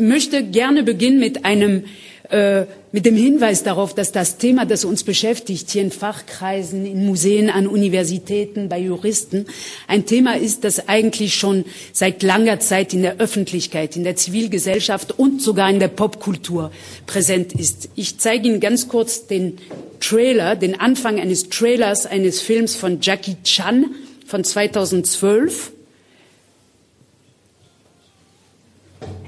möchte gerne beginnen mit einem äh, mit dem Hinweis darauf, dass das Thema, das uns beschäftigt, hier in Fachkreisen, in Museen, an Universitäten, bei Juristen, ein Thema ist, das eigentlich schon seit langer Zeit in der Öffentlichkeit, in der Zivilgesellschaft und sogar in der Popkultur präsent ist. Ich zeige Ihnen ganz kurz den Trailer, den Anfang eines Trailers eines Films von Jackie Chan von 2012.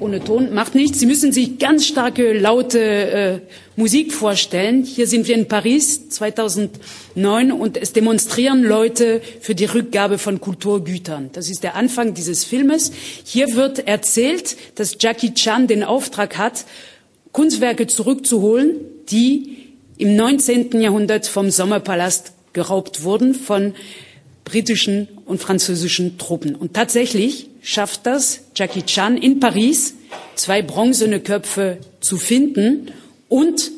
ohne Ton, macht nichts. Sie müssen sich ganz starke, laute äh, Musik vorstellen. Hier sind wir in Paris 2009 und es demonstrieren Leute für die Rückgabe von Kulturgütern. Das ist der Anfang dieses Filmes. Hier wird erzählt, dass Jackie Chan den Auftrag hat, Kunstwerke zurückzuholen, die im 19. Jahrhundert vom Sommerpalast geraubt wurden von britischen und französischen Truppen. Und tatsächlich schafft das Jackie Chan in Paris, zwei bronzene Köpfe zu finden und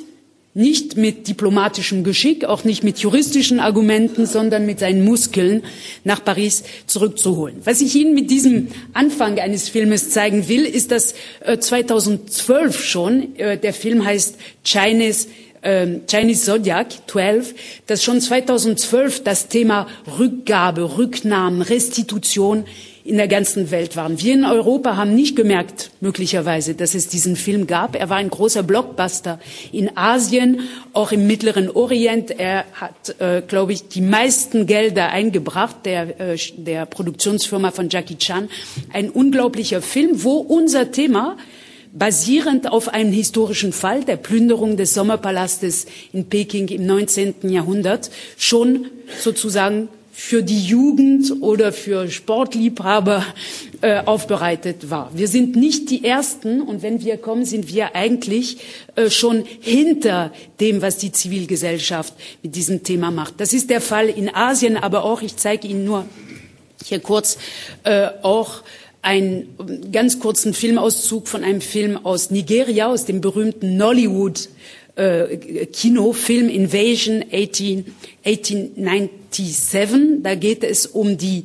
nicht mit diplomatischem Geschick, auch nicht mit juristischen Argumenten, sondern mit seinen Muskeln nach Paris zurückzuholen. Was ich Ihnen mit diesem Anfang eines Filmes zeigen will, ist, dass äh, 2012 schon, äh, der Film heißt Chinese ähm, Chinese Zodiac 12, dass schon 2012 das Thema Rückgabe, Rücknahmen, Restitution in der ganzen Welt waren. Wir in Europa haben nicht gemerkt, möglicherweise, dass es diesen Film gab. Er war ein großer Blockbuster in Asien, auch im Mittleren Orient. Er hat, äh, glaube ich, die meisten Gelder eingebracht, der, äh, der Produktionsfirma von Jackie Chan. Ein unglaublicher Film, wo unser Thema basierend auf einem historischen Fall der Plünderung des Sommerpalastes in Peking im 19. Jahrhundert schon sozusagen für die Jugend oder für Sportliebhaber äh, aufbereitet war. Wir sind nicht die Ersten und wenn wir kommen, sind wir eigentlich äh, schon hinter dem, was die Zivilgesellschaft mit diesem Thema macht. Das ist der Fall in Asien, aber auch, ich zeige Ihnen nur hier kurz, äh, auch einen ganz kurzen Filmauszug von einem Film aus Nigeria, aus dem berühmten Nollywood äh, Kinofilm Invasion 18, 1897. Da geht es um die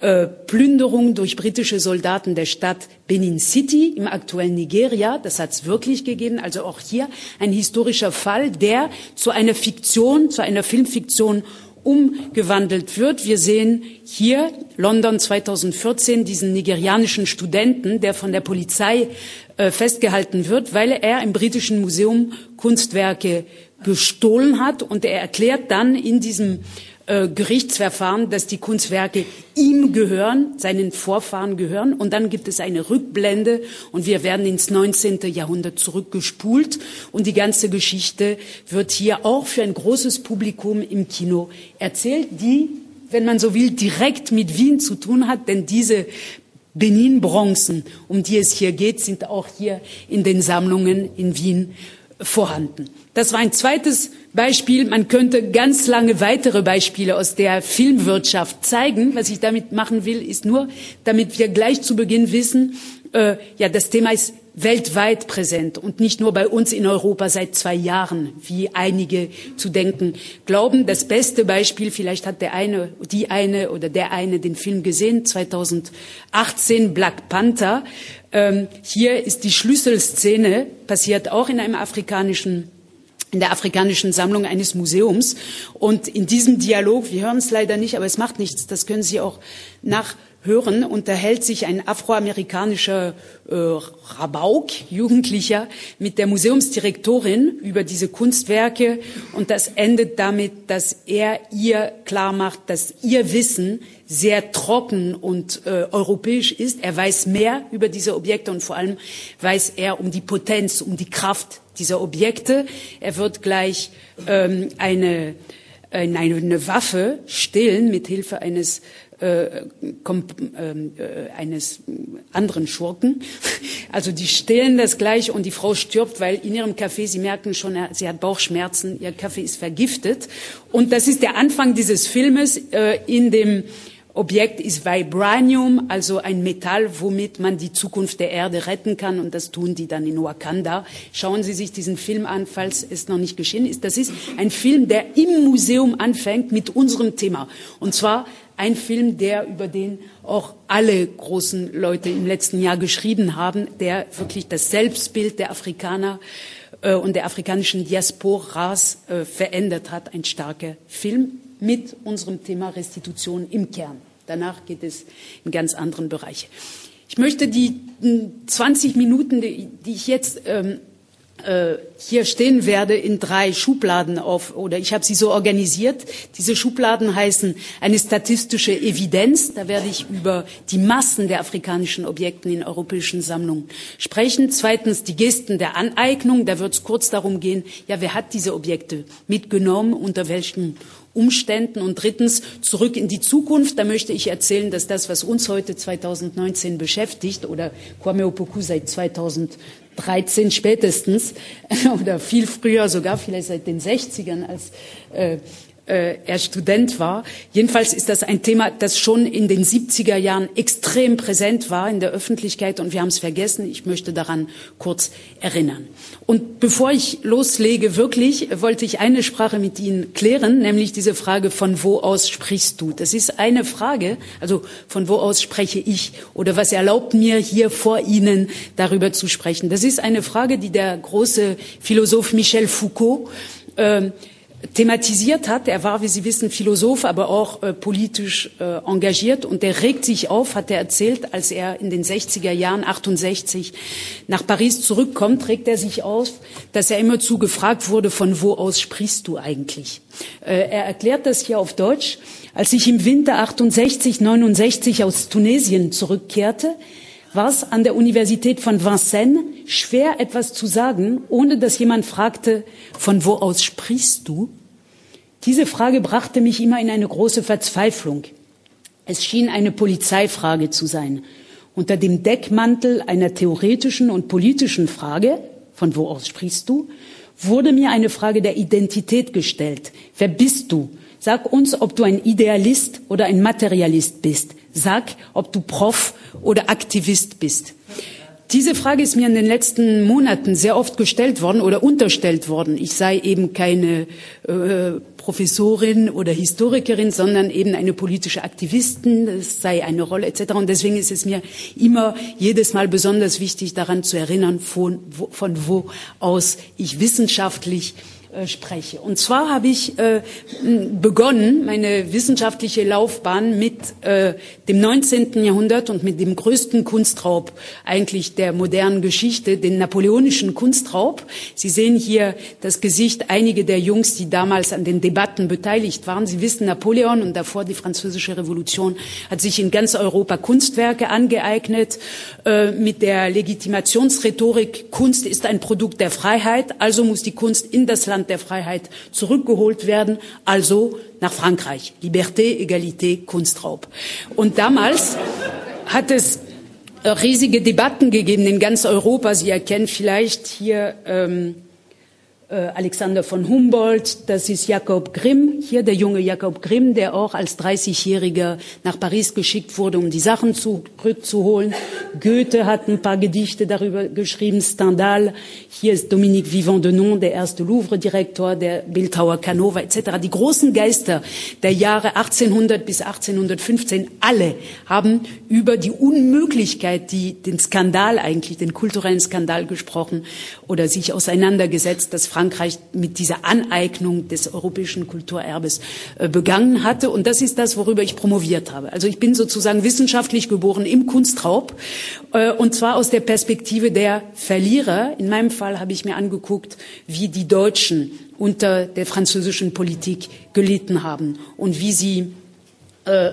äh, Plünderung durch britische Soldaten der Stadt Benin City im aktuellen Nigeria. Das hat es wirklich gegeben. Also auch hier ein historischer Fall, der zu einer Fiktion, zu einer Filmfiktion umgewandelt wird. Wir sehen hier London 2014 diesen nigerianischen Studenten, der von der Polizei äh, festgehalten wird, weil er im britischen Museum Kunstwerke gestohlen hat. Und er erklärt dann in diesem äh, Gerichtsverfahren, dass die Kunstwerke ihm gehören, seinen Vorfahren gehören. Und dann gibt es eine Rückblende und wir werden ins 19. Jahrhundert zurückgespult. Und die ganze Geschichte wird hier auch für ein großes Publikum im Kino erzählt, die, wenn man so will, direkt mit Wien zu tun hat, denn diese Benin-Bronzen, um die es hier geht, sind auch hier in den Sammlungen in Wien vorhanden. Das war ein zweites Beispiel. Man könnte ganz lange weitere Beispiele aus der Filmwirtschaft zeigen. Was ich damit machen will, ist nur, damit wir gleich zu Beginn wissen, äh, ja, das Thema ist weltweit präsent und nicht nur bei uns in Europa seit zwei Jahren, wie einige zu denken glauben. Das beste Beispiel, vielleicht hat der eine, die eine oder der eine den Film gesehen, 2018 Black Panther. Ähm, hier ist die Schlüsselszene, passiert auch in einem afrikanischen in der afrikanischen Sammlung eines Museums. Und in diesem Dialog, wir hören es leider nicht, aber es macht nichts, das können Sie auch nachhören, unterhält sich ein afroamerikanischer äh, Rabauk, Jugendlicher, mit der Museumsdirektorin über diese Kunstwerke. Und das endet damit, dass er ihr klar macht, dass ihr Wissen sehr trocken und äh, europäisch ist. Er weiß mehr über diese Objekte und vor allem weiß er um die Potenz, um die Kraft dieser Objekte. Er wird gleich ähm, eine, äh, eine, eine Waffe stehlen mit Hilfe eines äh, ähm, äh, eines anderen Schurken. Also die stehlen das gleich und die Frau stirbt, weil in ihrem Kaffee, Sie merken schon, sie hat Bauchschmerzen, ihr Kaffee ist vergiftet. Und das ist der Anfang dieses Filmes äh, in dem Objekt ist Vibranium, also ein Metall, womit man die Zukunft der Erde retten kann. Und das tun die dann in Wakanda. Schauen Sie sich diesen Film an, falls es noch nicht geschehen ist. Das ist ein Film, der im Museum anfängt mit unserem Thema. Und zwar ein Film, der über den auch alle großen Leute im letzten Jahr geschrieben haben, der wirklich das Selbstbild der Afrikaner äh, und der afrikanischen Diasporas äh, verändert hat. Ein starker Film mit unserem Thema Restitution im Kern. Danach geht es in ganz anderen Bereiche. Ich möchte die 20 Minuten, die ich jetzt ähm, äh, hier stehen werde, in drei Schubladen auf, oder ich habe sie so organisiert. Diese Schubladen heißen eine statistische Evidenz. Da werde ich über die Massen der afrikanischen Objekten in europäischen Sammlungen sprechen. Zweitens die Gesten der Aneignung. Da wird es kurz darum gehen, ja, wer hat diese Objekte mitgenommen, unter welchen Umständen. Und drittens zurück in die Zukunft. Da möchte ich erzählen, dass das, was uns heute 2019 beschäftigt oder Kwame Opoku seit 2013 spätestens oder viel früher sogar, vielleicht seit den 60ern als äh, äh, er Student war. Jedenfalls ist das ein Thema, das schon in den 70er Jahren extrem präsent war in der Öffentlichkeit und wir haben es vergessen. Ich möchte daran kurz erinnern. Und bevor ich loslege, wirklich wollte ich eine Sprache mit Ihnen klären, nämlich diese Frage, von wo aus sprichst du? Das ist eine Frage, also von wo aus spreche ich oder was erlaubt mir hier vor Ihnen darüber zu sprechen? Das ist eine Frage, die der große Philosoph Michel Foucault äh, thematisiert hat. Er war, wie Sie wissen, Philosoph, aber auch äh, politisch äh, engagiert. Und er regt sich auf, hat er erzählt, als er in den 60er Jahren, 68, nach Paris zurückkommt, regt er sich auf, dass er immerzu gefragt wurde, von wo aus sprichst du eigentlich? Äh, er erklärt das hier auf Deutsch. Als ich im Winter 68, 69 aus Tunesien zurückkehrte, war es an der Universität von Vincennes schwer, etwas zu sagen, ohne dass jemand fragte, von wo aus sprichst du? Diese Frage brachte mich immer in eine große Verzweiflung. Es schien eine Polizeifrage zu sein. Unter dem Deckmantel einer theoretischen und politischen Frage, von wo aus sprichst du, wurde mir eine Frage der Identität gestellt. Wer bist du? Sag uns, ob du ein Idealist oder ein Materialist bist. Sag, ob du Prof oder Aktivist bist. Diese Frage ist mir in den letzten Monaten sehr oft gestellt worden oder unterstellt worden. Ich sei eben keine äh, Professorin oder Historikerin, sondern eben eine politische Aktivistin. Das sei eine Rolle etc. Und deswegen ist es mir immer jedes Mal besonders wichtig, daran zu erinnern, von wo, von wo aus ich wissenschaftlich äh, spreche. Und zwar habe ich äh, begonnen, meine wissenschaftliche Laufbahn mit äh, dem 19. Jahrhundert und mit dem größten Kunstraub eigentlich der modernen Geschichte, den napoleonischen Kunstraub. Sie sehen hier das Gesicht einige der Jungs, die damals an den Debatten beteiligt waren. Sie wissen, Napoleon und davor die Französische Revolution hat sich in ganz Europa Kunstwerke angeeignet äh, mit der Legitimationsrhetorik. Kunst ist ein Produkt der Freiheit, also muss die Kunst in das Land der Freiheit zurückgeholt werden, also nach Frankreich. Liberté, Egalité, Kunstraub. Und damals hat es äh, riesige Debatten gegeben in ganz Europa. Sie erkennen vielleicht hier ähm, äh, Alexander von Humboldt, das ist Jakob Grimm, hier der junge Jakob Grimm, der auch als 30-Jähriger nach Paris geschickt wurde, um die Sachen zurückzuholen. Goethe hat ein paar Gedichte darüber geschrieben, Stendhal, hier ist Dominique Vivant de Non, der erste Louvre-Direktor, der Bildhauer Canova etc. Die großen Geister der Jahre 1800 bis 1815, alle haben über die Unmöglichkeit, die, den Skandal eigentlich, den kulturellen Skandal gesprochen oder sich auseinandergesetzt, dass Frankreich mit dieser Aneignung des europäischen Kulturerbes äh, begangen hatte. Und das ist das, worüber ich promoviert habe. Also ich bin sozusagen wissenschaftlich geboren im Kunstraub, äh, und zwar aus der Perspektive der Verlierer. In meinem Fall habe ich mir angeguckt, wie die Deutschen unter der französischen Politik gelitten haben und wie sie äh,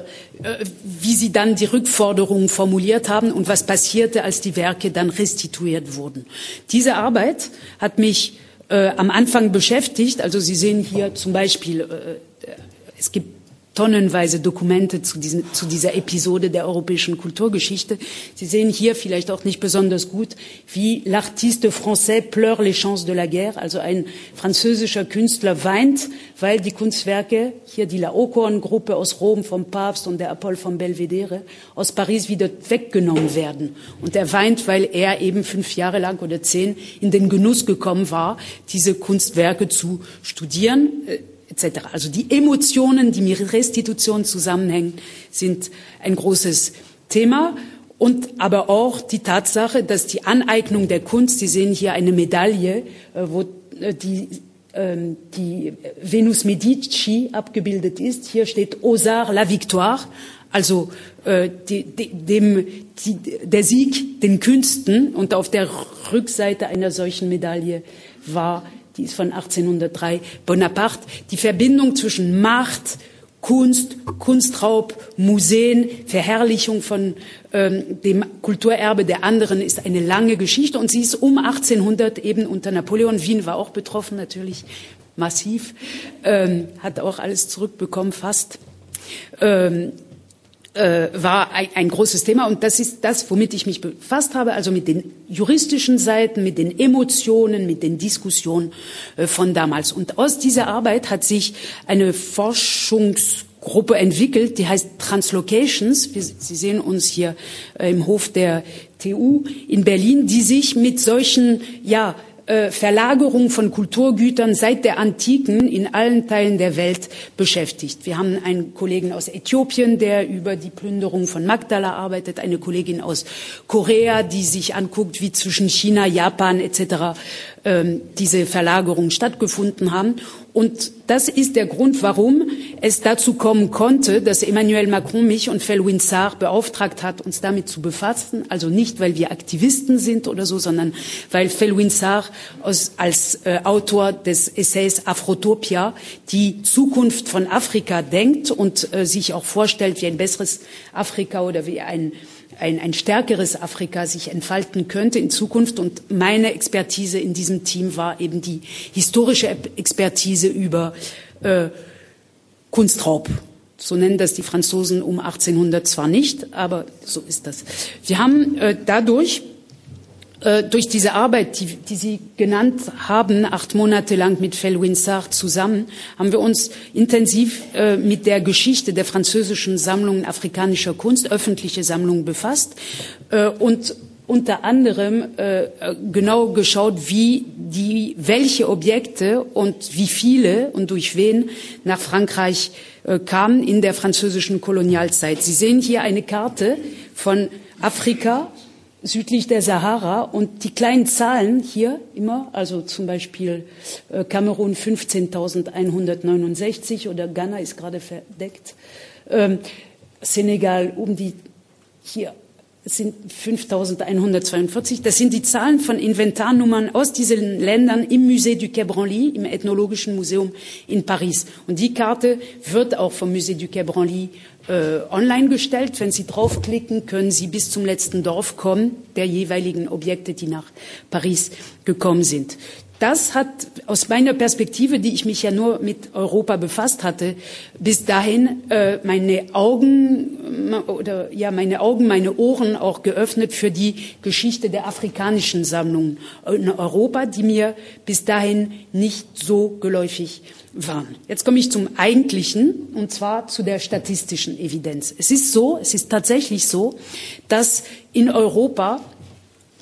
wie sie dann die Rückforderungen formuliert haben und was passierte, als die Werke dann restituiert wurden. Diese Arbeit hat mich äh, am Anfang beschäftigt. Also Sie sehen hier zum Beispiel, äh, es gibt tonnenweise Dokumente zu, diesen, zu dieser Episode der europäischen Kulturgeschichte. Sie sehen hier vielleicht auch nicht besonders gut, wie l'artiste français pleure les chances de la guerre, also ein französischer Künstler weint, weil die Kunstwerke, hier die Laocoon-Gruppe aus Rom vom Papst und der Apoll von Belvedere, aus Paris wieder weggenommen werden. Und er weint, weil er eben fünf Jahre lang oder zehn in den Genuss gekommen war, diese Kunstwerke zu studieren etc. Also die Emotionen, die mit Restitution zusammenhängen, sind ein großes Thema. Und aber auch die Tatsache, dass die Aneignung der Kunst, Sie sehen hier eine Medaille, äh, wo äh, die, ähm, die Venus Medici abgebildet ist. Hier steht Arts la Victoire, also äh, die, die, dem, die, der Sieg den Künsten. Und auf der Rückseite einer solchen Medaille war die ist von 1803, Bonaparte, die Verbindung zwischen Macht, Kunst, Kunstraub, Museen, Verherrlichung von ähm, dem Kulturerbe der anderen ist eine lange Geschichte. Und sie ist um 1800 eben unter Napoleon, Wien war auch betroffen natürlich massiv, ähm, hat auch alles zurückbekommen fast. Ähm, äh, war ein, ein, großes Thema und das ist das, womit ich mich befasst habe, also mit den juristischen Seiten, mit den Emotionen, mit den Diskussionen äh, von damals. Und aus dieser Arbeit hat sich eine Forschungsgruppe entwickelt, die heißt Translocations. Sie sehen uns hier äh, im Hof der TU in Berlin, die sich mit solchen, ja, Verlagerung von Kulturgütern seit der Antiken in allen Teilen der Welt beschäftigt. Wir haben einen Kollegen aus Äthiopien, der über die Plünderung von Magdala arbeitet, eine Kollegin aus Korea, die sich anguckt, wie zwischen China, Japan etc. Ähm, diese Verlagerungen stattgefunden haben. Und das ist der Grund, warum es dazu kommen konnte, dass Emmanuel Macron mich und Felwin Sarr beauftragt hat, uns damit zu befassen. Also nicht, weil wir Aktivisten sind oder so, sondern weil Felwin als, als äh, Autor des Essays Afrotopia die Zukunft von Afrika denkt und äh, sich auch vorstellt, wie ein besseres Afrika oder wie ein ein, ein stärkeres Afrika sich entfalten könnte in Zukunft. Und meine Expertise in diesem Team war eben die historische Expertise über äh, Kunstraub. So nennen das die Franzosen um 1800 zwar nicht, aber so ist das. Wir haben äh, dadurch durch diese Arbeit, die, die, Sie genannt haben, acht Monate lang mit Felwin Sarr zusammen, haben wir uns intensiv äh, mit der Geschichte der französischen Sammlungen afrikanischer Kunst, öffentliche Sammlungen befasst äh, und unter anderem äh, genau geschaut, wie die, welche Objekte und wie viele und durch wen nach Frankreich äh, kamen in der französischen Kolonialzeit. Sie sehen hier eine Karte von Afrika südlich der Sahara. Und die kleinen Zahlen hier immer, also zum Beispiel äh, Kamerun 15.169 oder Ghana ist gerade verdeckt, ähm, Senegal um die hier sind 5142. Das sind die Zahlen von Inventarnummern aus diesen Ländern im Musée du Quai Branly, im Ethnologischen Museum in Paris. Und die Karte wird auch vom Musée du Quai Branly äh, online gestellt. Wenn Sie draufklicken, können Sie bis zum letzten Dorf kommen, der jeweiligen Objekte, die nach Paris gekommen sind das hat aus meiner Perspektive, die ich mich ja nur mit Europa befasst hatte, bis dahin äh, meine Augen oder ja meine Augen, meine Ohren auch geöffnet für die Geschichte der afrikanischen Sammlungen in Europa, die mir bis dahin nicht so geläufig waren. Jetzt komme ich zum Eigentlichen, und zwar zu der statistischen Evidenz. Es ist so, es ist tatsächlich so, dass in Europa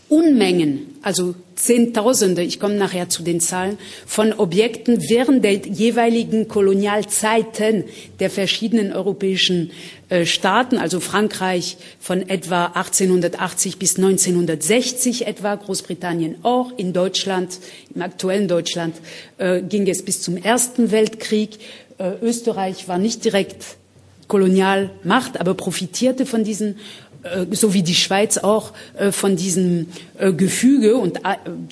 Unmengen, also Zehntausende, ich komme nachher zu den Zahlen, von Objekten während der jeweiligen Kolonialzeiten der verschiedenen europäischen äh, Staaten, also Frankreich von etwa 1880 bis 1960 etwa, Großbritannien auch, in Deutschland, im aktuellen Deutschland äh, ging es bis zum Ersten Weltkrieg. Äh, Österreich war nicht direkt Kolonialmacht, aber profitierte von diesen so wie die Schweiz auch äh, von diesem äh, Gefüge und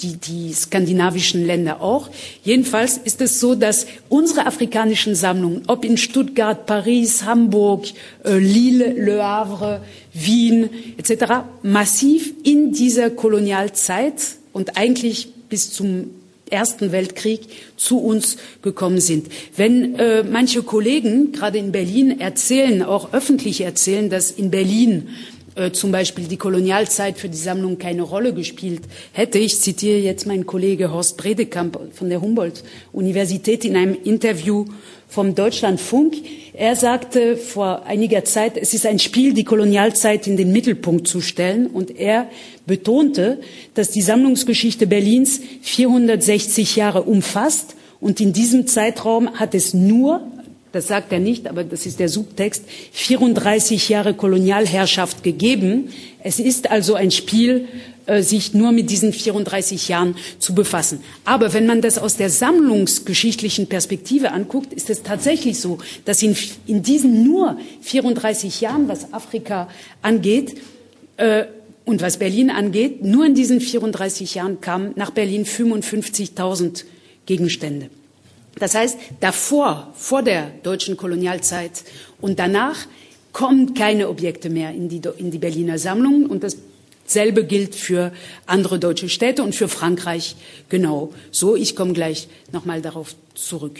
die, die skandinavischen Länder auch. Jedenfalls ist es so, dass unsere afrikanischen Sammlungen, ob in Stuttgart, Paris, Hamburg, Lille, Le Havre, Wien etc., massiv in dieser Kolonialzeit und eigentlich bis zum Ersten Weltkrieg zu uns gekommen sind. Wenn äh, manche Kollegen gerade in Berlin erzählen, auch öffentlich erzählen, dass in Berlin äh, zum Beispiel die Kolonialzeit für die Sammlung keine Rolle gespielt hätte. Ich zitiere jetzt meinen Kollege Horst Bredekamp von der Humboldt-Universität in einem Interview vom Deutschlandfunk. Er sagte vor einiger Zeit, es ist ein Spiel, die Kolonialzeit in den Mittelpunkt zu stellen. Und er betonte, dass die Sammlungsgeschichte Berlins 460 Jahre umfasst Und in diesem Zeitraum hat es nur, das sagt er nicht, aber das ist der Subtext, 34 Jahre Kolonialherrschaft gegeben. Es ist also ein Spiel, äh, sich nur mit diesen 34 Jahren zu befassen. Aber wenn man das aus der sammlungsgeschichtlichen Perspektive anguckt, ist es tatsächlich so, dass in, in diesen nur 34 Jahren, was Afrika angeht, äh, und was Berlin angeht, nur in diesen 34 Jahren kamen nach Berlin 55.000 Gegenstände. Das heißt, davor, vor der deutschen Kolonialzeit und danach kommen keine Objekte mehr in die, in die Berliner Sammlungen und dasselbe gilt für andere deutsche Städte und für Frankreich genau so. Ich komme gleich nochmal darauf zurück.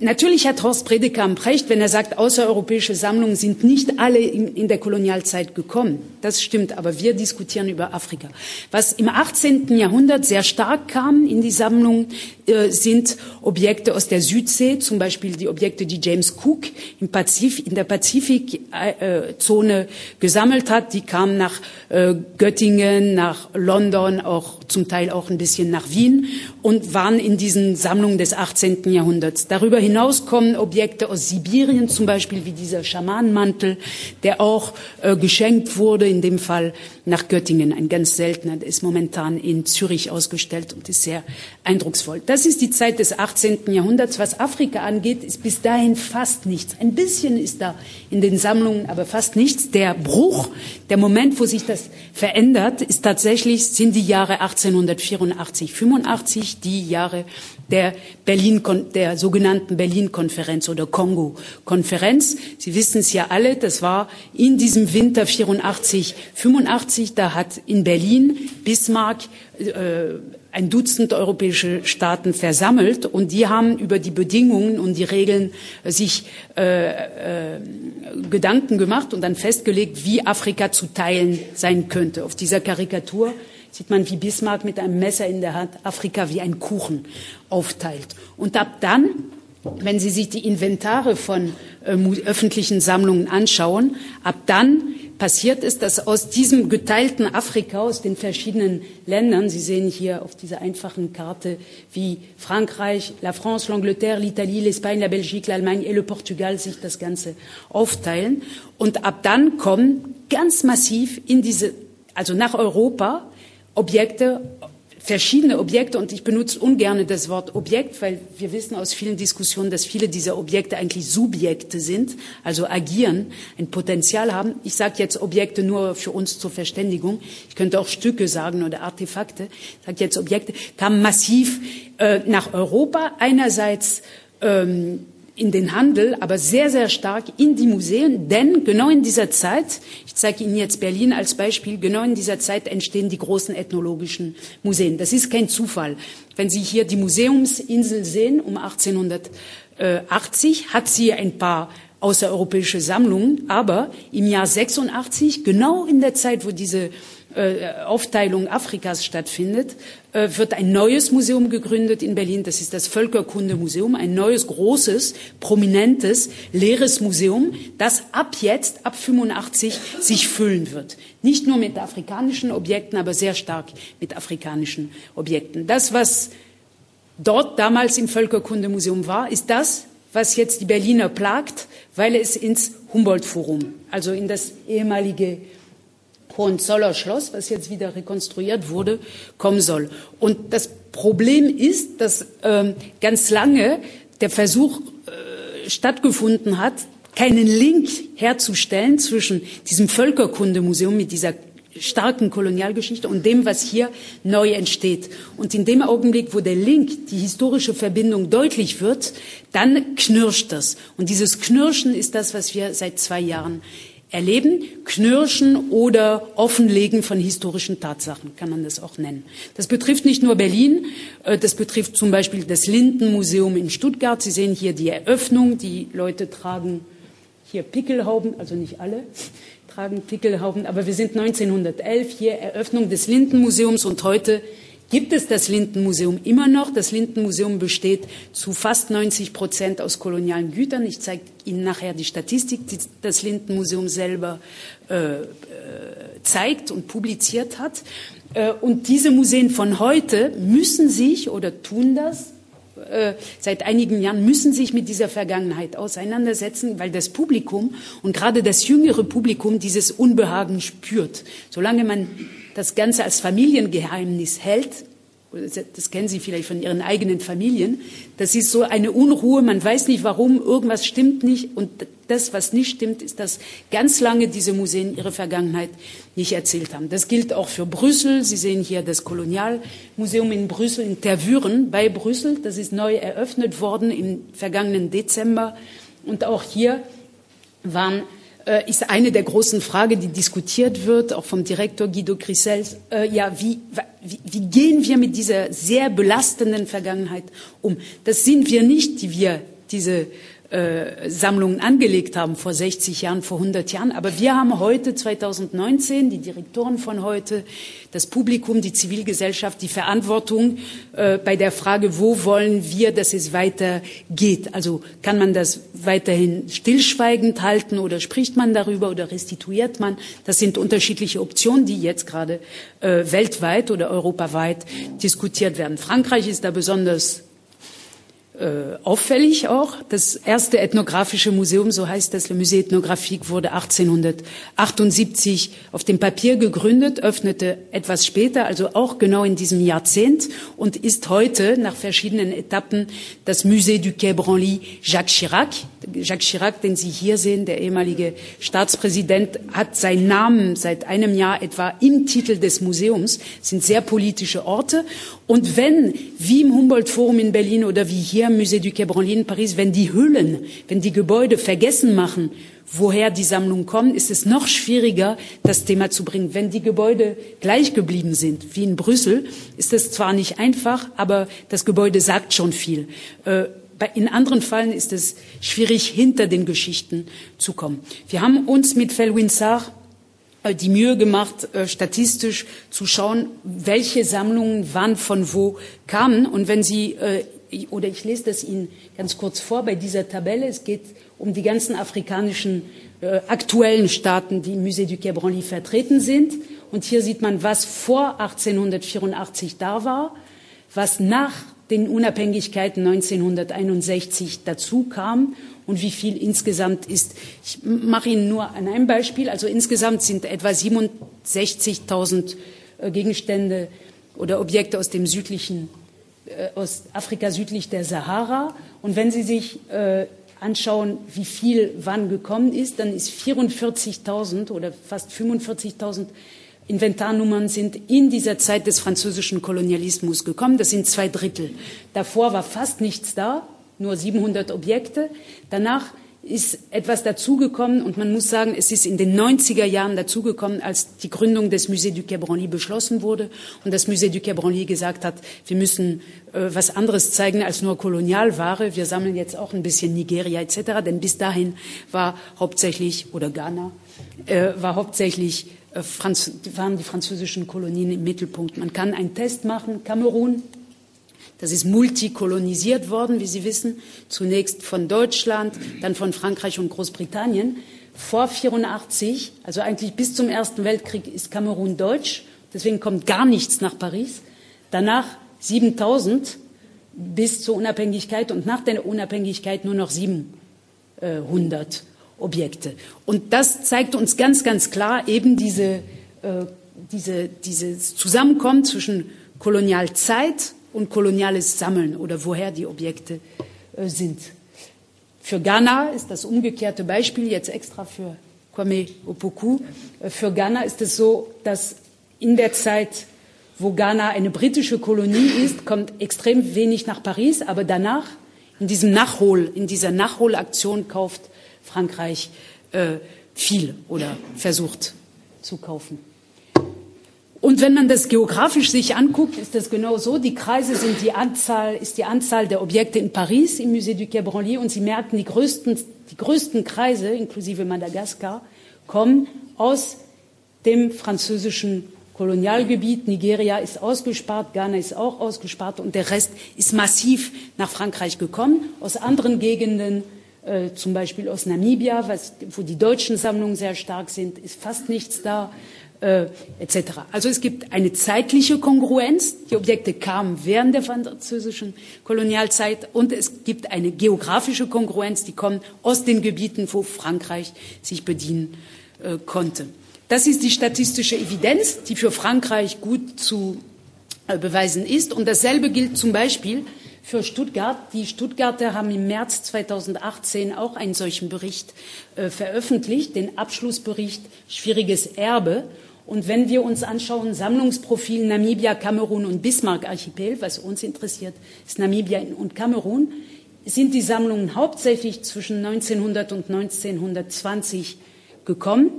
Natürlich hat Horst Bredekamp recht, wenn er sagt, außereuropäische Sammlungen sind nicht alle in, in, der Kolonialzeit gekommen. Das stimmt, aber wir diskutieren über Afrika. Was im 18. Jahrhundert sehr stark kam in die Sammlung, äh, sind Objekte aus der Südsee, zum Beispiel die Objekte, die James Cook im Pazif in der Pazifikzone äh, gesammelt hat. Die kamen nach äh, Göttingen, nach London, auch zum Teil auch ein bisschen nach Wien und waren in diesen Sammlungen des 18. Jahrhunderts. Darüber kommen Objekte aus Sibirien, zum Beispiel wie dieser Schamanenmantel, der auch äh, geschenkt wurde, in dem Fall nach Göttingen, ein ganz seltener, der ist momentan in Zürich ausgestellt und ist sehr eindrucksvoll. Das ist die Zeit des 18. Jahrhunderts. Was Afrika angeht, ist bis dahin fast nichts. Ein bisschen ist da in den Sammlungen, aber fast nichts. Der Bruch, der Moment, wo sich das verändert, ist tatsächlich, sind die Jahre 1884, 85, die Jahre der Berlin, der sogenannten Berlin-Konferenz oder Kongo-Konferenz. Sie wissen es ja alle, das war in diesem Winter 84, 85, da hat in Berlin Bismarck äh, ein Dutzend europäische Staaten versammelt und die haben über die Bedingungen und die Regeln äh, sich äh, äh, Gedanken gemacht und dann festgelegt, wie Afrika zu teilen sein könnte. Auf dieser Karikatur sieht man, wie Bismarck mit einem Messer in der Hand Afrika wie ein Kuchen aufteilt. Und ab dann, wenn Sie sich die Inventare von äh, öffentlichen Sammlungen anschauen, ab dann passiert ist, dass aus diesem geteilten Afrika, aus den verschiedenen Ländern, Sie sehen hier auf dieser einfachen Karte, wie Frankreich, la France, l'Angleterre, l'Italie, l'Espagne, la Belgique, l'Allemagne et le Portugal sich das Ganze aufteilen. Und ab dann kommen ganz massiv in diese, also nach Europa, Objekte, verschiedene Objekte, und ich benutze ungern das Wort Objekt, weil wir wissen aus vielen Diskussionen, dass viele dieser Objekte eigentlich Subjekte sind, also agieren, ein Potenzial haben. Ich sage jetzt Objekte nur für uns zur Verständigung. Ich könnte auch Stücke sagen oder Artefakte. Ich sage jetzt Objekte, kamen massiv äh, nach Europa. Einerseits ähm, in den Handel, aber sehr, sehr stark in die Museen, denn genau in dieser Zeit, ich zeige Ihnen jetzt Berlin als Beispiel, genau in dieser Zeit entstehen die großen ethnologischen Museen. Das ist kein Zufall. Wenn Sie hier die Museumsinsel sehen, um 1880, hat sie ein paar außereuropäische Sammlungen, aber im Jahr 86, genau in der Zeit, wo diese Aufteilung Afrikas stattfindet, äh, wird ein neues Museum gegründet in Berlin. Das ist das Völkerkundemuseum, ein neues, großes, prominentes, leeres Museum, das ab jetzt, ab 85, sich füllen wird. Nicht nur mit afrikanischen Objekten, aber sehr stark mit afrikanischen Objekten. Das, was dort damals im Völkerkundemuseum war, ist das, was jetzt die Berliner plagt, weil es ins Humboldt-Forum, also in das ehemalige Hohenzoller Schloss, was jetzt wieder rekonstruiert wurde, kommen soll. Und das Problem ist, dass ähm, ganz lange der Versuch äh, stattgefunden hat, keinen Link herzustellen zwischen diesem Völkerkundemuseum mit dieser starken Kolonialgeschichte und dem, was hier neu entsteht. Und in dem Augenblick, wo der Link, die historische Verbindung deutlich wird, dann knirscht das. Und dieses Knirschen ist das, was wir seit zwei Jahren erleben, Knirschen oder Offenlegen von historischen Tatsachen, kann man das auch nennen. Das betrifft nicht nur Berlin, äh, das betrifft zum Beispiel das Lindenmuseum in Stuttgart. Sie sehen hier die Eröffnung. Die Leute tragen hier Pickelhauben, also nicht alle tragen Pickelhauben, aber wir sind 1911 hier Eröffnung des Lindenmuseums und heute gibt es das Lindenmuseum immer noch. Das Lindenmuseum besteht zu fast 90 Prozent aus kolonialen Gütern. Ich zeige Ihnen nachher die Statistik, die das Lindenmuseum selber äh, äh, gezeigt und publiziert hat. Äh, und diese Museen von heute müssen sich oder tun das äh, seit einigen Jahren müssen sich mit dieser Vergangenheit auseinandersetzen, weil das Publikum und gerade das jüngere Publikum dieses Unbehagen spürt. Solange man das Ganze als Familiengeheimnis hält, das kennen Sie vielleicht von Ihren eigenen Familien, das ist so eine Unruhe, man weiß nicht warum, irgendwas stimmt nicht und das, was nicht stimmt, ist, dass ganz lange diese Museen ihre Vergangenheit nicht erzählt haben. Das gilt auch für Brüssel. Sie sehen hier das Kolonialmuseum in Brüssel, in Tervuren bei Brüssel. Das ist neu eröffnet worden im vergangenen Dezember. Und auch hier waren ist eine der großen Fragen, die diskutiert wird, auch vom Direktor Guido Grisels. Äh, ja, wie, wie, wie gehen wir mit dieser sehr belastenden Vergangenheit um? Das sind wir nicht, die wir diese äh, Sammlungen angelegt haben vor 60 Jahren, vor 100 Jahren. Aber wir haben heute, 2019, die Direktoren von heute, das Publikum, die Zivilgesellschaft, die Verantwortung äh, bei der Frage, wo wollen wir, dass es weitergeht. Also kann man das weiterhin stillschweigend halten oder spricht man darüber oder restituiert man? Das sind unterschiedliche Optionen, die jetzt gerade äh, weltweit oder europaweit diskutiert werden. Frankreich ist da besonders äh, auffällig auch. Das erste ethnographische Museum, so heißt das, Le Musée Ethnographique, wurde 1878 auf dem Papier gegründet, öffnete etwas später, also auch genau in diesem Jahrzehnt und ist heute nach verschiedenen Etappen das Musée du Quai Branly Jacques Chirac. Jacques Chirac, den Sie hier sehen, der ehemalige Staatspräsident, hat seinen Namen seit einem Jahr etwa im Titel des Museums, das sind sehr politische Orte. Und wenn, wie im Humboldt Forum in Berlin oder wie hier Musée du Quai Branly in Paris, wenn die Hüllen, wenn die Gebäude vergessen machen, woher die Sammlungen kommen, ist es noch schwieriger, das Thema zu bringen. Wenn die Gebäude gleich geblieben sind, wie in Brüssel, ist es zwar nicht einfach, aber das Gebäude sagt schon viel. Äh, in anderen Fällen ist es schwierig, hinter den Geschichten zu kommen. Wir haben uns mit Felwin Sarr äh, die Mühe gemacht, äh, statistisch zu schauen, welche Sammlungen wann von wo kamen. Und wenn Sie, oder ich lese das Ihnen ganz kurz vor bei dieser Tabelle, es geht um die ganzen afrikanischen aktuellen Staaten, die im Musée du Quai Branly vertreten sind. Und hier sieht man, was vor 1884 da war, was nach den Unabhängigkeiten 1961 dazu kam und wie viel insgesamt ist. Ich mache Ihnen nur an einem Beispiel. Also insgesamt sind etwa 67.000 äh, Gegenstände oder Objekte aus dem südlichen, äh, aus Afrika südlich der Sahara. Und wenn Sie sich äh, anschauen, wie viel wann gekommen ist, dann ist 44.000 oder fast 45.000 Inventarnummern sind in dieser Zeit des französischen Kolonialismus gekommen. Das sind zwei Drittel. Davor war fast nichts da, nur 700 Objekte. Danach ist etwas dazugekommen und man muss sagen, es ist in den 90er Jahren dazugekommen, als die Gründung des Musée du Quai Branly beschlossen wurde und das Musée du Quai Branly gesagt hat, wir müssen äh, was anderes zeigen als nur Kolonialware. Wir sammeln jetzt auch ein bisschen Nigeria etc., denn bis dahin war hauptsächlich, oder Ghana, äh, war hauptsächlich äh, Franz waren die französischen Kolonien im Mittelpunkt. Man kann einen Test machen. Kamerun, das ist multikolonisiert worden, wie Sie wissen, zunächst von Deutschland, dann von Frankreich und Großbritannien. Vor 84, also eigentlich bis zum Ersten Weltkrieg, ist Kamerun deutsch. Deswegen kommt gar nichts nach Paris. Danach 7000 bis zur Unabhängigkeit und nach der Unabhängigkeit nur noch 700. Objekte. Und das zeigt uns ganz, ganz klar eben diese, äh, diese, dieses Zusammenkommen zwischen Kolonialzeit und koloniales Sammeln oder woher die Objekte äh, sind. Für Ghana ist das umgekehrte Beispiel, jetzt extra für Kwame Opoku. Äh, für Ghana ist es so, dass in der Zeit, wo Ghana eine britische Kolonie ist, kommt extrem wenig nach Paris, aber danach, in diesem Nachhol, in dieser Nachholaktion kauft Frankreich äh, viel oder versucht zu kaufen. Und wenn man das geografisch sich anguckt, ist das genau so. Die Kreise sind die Anzahl, ist die Anzahl der Objekte in Paris im Musée du Quai Branly und Sie merken, die größten, die größten Kreise, inklusive Madagaskar, kommen aus dem französischen Kolonialgebiet. Nigeria ist ausgespart, Ghana ist auch ausgespart und der Rest ist massiv nach Frankreich gekommen. Aus anderen Gegenden äh, zum Beispiel aus Namibia, was, wo die deutschen Sammlungen sehr stark sind, ist fast nichts da. Äh, etc. Also es gibt eine zeitliche Kongruenz. Die Objekte kamen während der französischen Kolonialzeit und es gibt eine geografische Kongruenz. Die kommen aus den Gebieten, wo Frankreich sich bedienen äh, konnte. Das ist die statistische Evidenz, die für Frankreich gut zu äh, beweisen ist. Und dasselbe gilt zum Beispiel für Stuttgart. Die Stuttgarter haben im März 2018 auch einen solchen Bericht äh, veröffentlicht, den Abschlussbericht Schwieriges Erbe. Und wenn wir uns anschauen, Sammlungsprofil Namibia, Kamerun und Bismarck-Archipel, was uns interessiert, ist Namibia und Kamerun, sind die Sammlungen hauptsächlich zwischen 1900 und 1920 gekommen.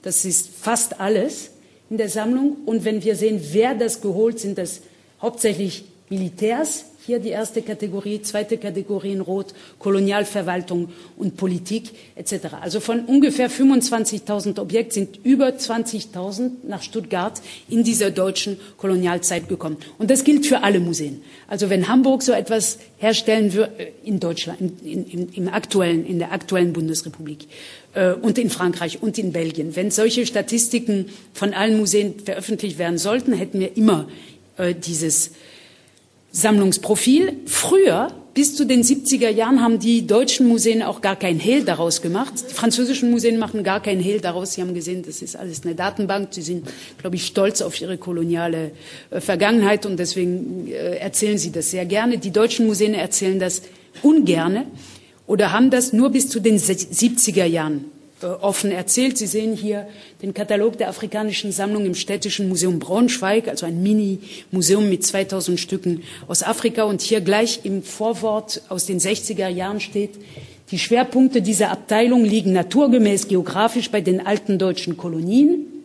Das ist fast alles in der Sammlung. Und wenn wir sehen, wer das geholt, sind das hauptsächlich Militärs, hier die erste Kategorie, zweite Kategorie in Rot, Kolonialverwaltung und Politik etc. Also von ungefähr 25.000 Objekten sind über 20.000 nach Stuttgart in dieser deutschen Kolonialzeit gekommen. Und das gilt für alle Museen. Also wenn Hamburg so etwas herstellen würde, äh, in Deutschland, in, in, im aktuellen, in der aktuellen Bundesrepublik äh, und in Frankreich und in Belgien, wenn solche Statistiken von allen Museen veröffentlicht werden sollten, hätten wir immer äh, dieses Sammlungsprofil. Früher, bis zu den 70er Jahren, haben die deutschen Museen auch gar kein Hehl daraus gemacht. Die französischen Museen machen gar kein Hehl daraus. Sie haben gesehen, das ist alles eine Datenbank. Sie sind, glaube ich, stolz auf ihre koloniale äh, Vergangenheit und deswegen äh, erzählen sie das sehr gerne. Die deutschen Museen erzählen das ungerne oder haben das nur bis zu den 70er Jahren offen erzählt. Sie sehen hier den Katalog der afrikanischen Sammlung im Städtischen Museum Braunschweig, also ein Mini-Museum mit 2000 Stücken aus Afrika. Und hier gleich im Vorwort aus den 60er Jahren steht, die Schwerpunkte dieser Abteilung liegen naturgemäß geografisch bei den alten deutschen Kolonien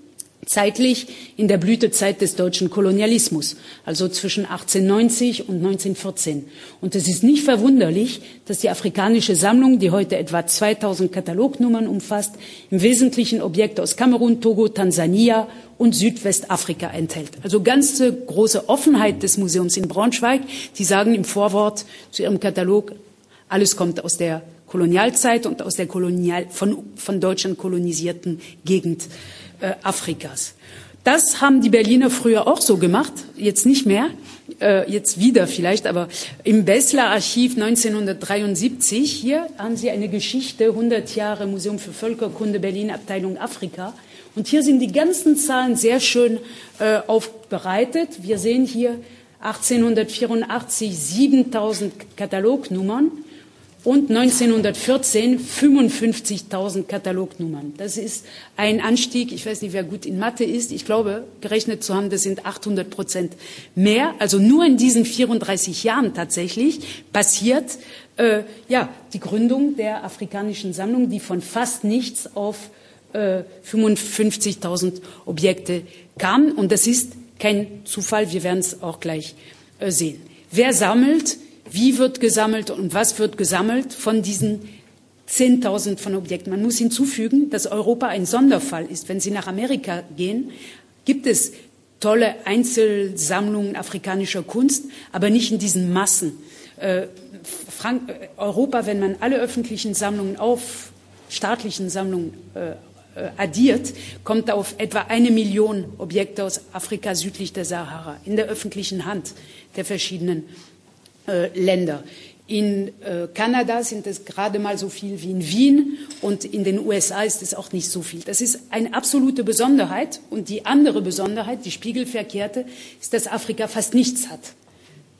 zeitlich in der Blütezeit des deutschen Kolonialismus, also zwischen 1890 und 1914. Und es ist nicht verwunderlich, dass die afrikanische Sammlung, die heute etwa 2000 Katalognummern umfasst, im Wesentlichen Objekte aus Kamerun, Togo, Tansania und Südwestafrika enthält. Also ganz große Offenheit des Museums in Braunschweig. Die sagen im Vorwort zu ihrem Katalog, alles kommt aus der Kolonialzeit und aus der Kolonial, von, von Deutschland kolonisierten Gegend äh, Afrikas. Das haben die Berliner früher auch so gemacht, jetzt nicht mehr, äh, jetzt wieder vielleicht, aber im Bessler Archiv 1973, hier haben Sie eine Geschichte, 100 Jahre Museum für Völkerkunde Berlin, Abteilung Afrika. Und hier sind die ganzen Zahlen sehr schön äh, aufbereitet. Wir sehen hier 1884 7000 Katalognummern und 1914 55.000 Katalognummern. Das ist ein Anstieg. Ich weiß nicht, wer gut in Mathe ist. Ich glaube, gerechnet zu haben, das sind 800 Prozent mehr. Also nur in diesen 34 Jahren tatsächlich passiert äh, ja die Gründung der afrikanischen Sammlung, die von fast nichts auf äh, 55.000 Objekte kam. Und das ist kein Zufall. Wir werden es auch gleich äh, sehen. Wer sammelt? Wie wird gesammelt und was wird gesammelt von diesen 10.000 von Objekten? Man muss hinzufügen, dass Europa ein Sonderfall ist. Wenn Sie nach Amerika gehen, gibt es tolle Einzelsammlungen afrikanischer Kunst, aber nicht in diesen Massen. Äh, Frank äh, Europa, wenn man alle öffentlichen Sammlungen auf staatlichen Sammlungen äh, äh, addiert, kommt auf etwa eine Million Objekte aus Afrika südlich der Sahara in der öffentlichen Hand der verschiedenen Länder. In äh, Kanada sind es gerade mal so viel wie in Wien und in den USA ist es auch nicht so viel. Das ist eine absolute Besonderheit. Und die andere Besonderheit, die spiegelverkehrte, ist, dass Afrika fast nichts hat.